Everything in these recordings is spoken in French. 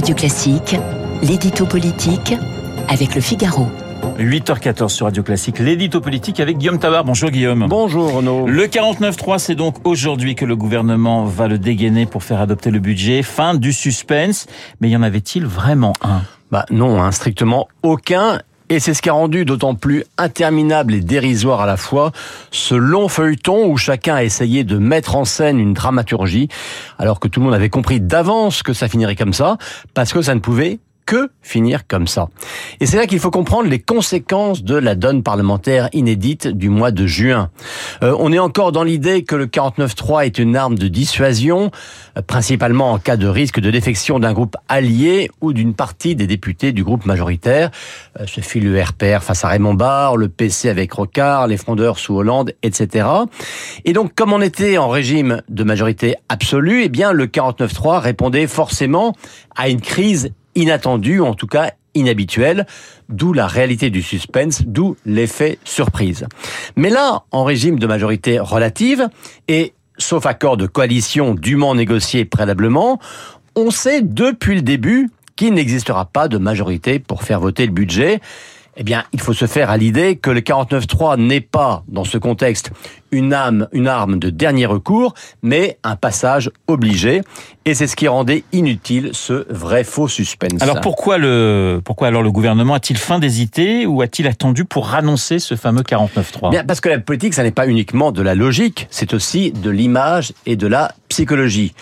Radio Classique, l'édito politique avec le Figaro. 8h14 sur Radio Classique, l'édito politique avec Guillaume Tabar. Bonjour Guillaume. Bonjour Renaud. Le 49.3, c'est donc aujourd'hui que le gouvernement va le dégainer pour faire adopter le budget. Fin du suspense. Mais y en avait-il vraiment un? Bah non, hein, strictement aucun. Et c'est ce qui a rendu d'autant plus interminable et dérisoire à la fois ce long feuilleton où chacun a essayé de mettre en scène une dramaturgie, alors que tout le monde avait compris d'avance que ça finirait comme ça, parce que ça ne pouvait que finir comme ça. Et c'est là qu'il faut comprendre les conséquences de la donne parlementaire inédite du mois de juin. Euh, on est encore dans l'idée que le 49.3 est une arme de dissuasion, euh, principalement en cas de risque de défection d'un groupe allié ou d'une partie des députés du groupe majoritaire. Euh, ce fut le RPR face à Raymond Barre, le PC avec Rocard, les frondeurs sous Hollande, etc. Et donc, comme on était en régime de majorité absolue, eh bien, le 49.3 répondait forcément à une crise inattendu, en tout cas inhabituel, d'où la réalité du suspense, d'où l'effet surprise. Mais là, en régime de majorité relative, et sauf accord de coalition dûment négocié préalablement, on sait depuis le début qu'il n'existera pas de majorité pour faire voter le budget. Eh bien, il faut se faire à l'idée que le 49.3 n'est pas, dans ce contexte, une, âme, une arme de dernier recours, mais un passage obligé. Et c'est ce qui rendait inutile ce vrai faux suspense. Alors pourquoi le pourquoi alors le gouvernement a-t-il fin d'hésiter ou a-t-il attendu pour annoncer ce fameux 49.3 Bien parce que la politique, ça n'est pas uniquement de la logique, c'est aussi de l'image et de la psychologie.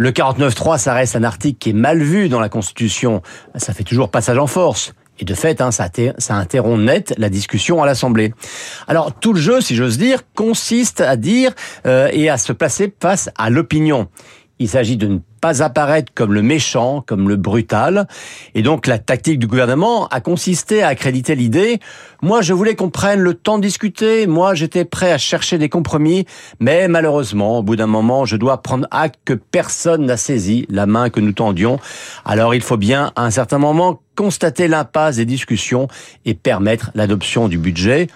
Le 49.3, ça reste un article qui est mal vu dans la Constitution. Ça fait toujours passage en force. Et de fait, hein, ça, ça interrompt net la discussion à l'Assemblée. Alors tout le jeu, si j'ose dire, consiste à dire euh, et à se placer face à l'opinion. Il s'agit de ne pas apparaître comme le méchant, comme le brutal. Et donc la tactique du gouvernement a consisté à accréditer l'idée. Moi, je voulais qu'on prenne le temps de discuter. Moi, j'étais prêt à chercher des compromis. Mais malheureusement, au bout d'un moment, je dois prendre acte que personne n'a saisi la main que nous tendions. Alors il faut bien, à un certain moment, constater l'impasse des discussions et permettre l'adoption du budget.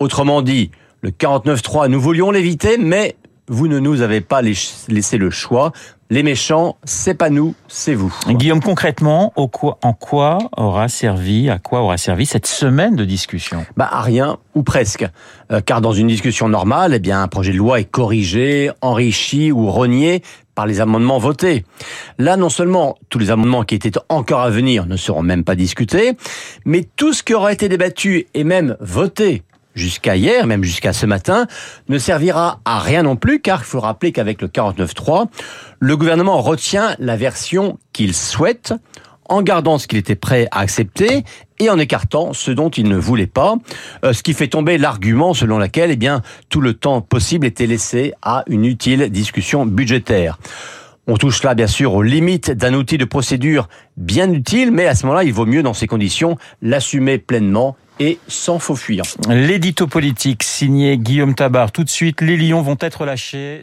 Autrement dit, le 49.3, nous voulions l'éviter, mais vous ne nous avez pas laissé le choix. Les méchants, c'est pas nous, c'est vous. Guillaume, concrètement, en quoi aura servi, à quoi aura servi cette semaine de discussion? Bah à rien ou presque, euh, car dans une discussion normale, eh bien un projet de loi est corrigé, enrichi ou renié par les amendements votés. Là, non seulement tous les amendements qui étaient encore à venir ne seront même pas discutés, mais tout ce qui aura été débattu et même voté jusqu'à hier, même jusqu'à ce matin, ne servira à rien non plus, car il faut rappeler qu'avec le 49.3, le gouvernement retient la version qu'il souhaite, en gardant ce qu'il était prêt à accepter et en écartant ce dont il ne voulait pas, euh, ce qui fait tomber l'argument selon lequel eh bien, tout le temps possible était laissé à une utile discussion budgétaire. On touche là, bien sûr, aux limites d'un outil de procédure bien utile, mais à ce moment-là, il vaut mieux, dans ces conditions, l'assumer pleinement et sans faux fuir. L'édito politique signé Guillaume Tabar. Tout de suite, les lions vont être lâchés.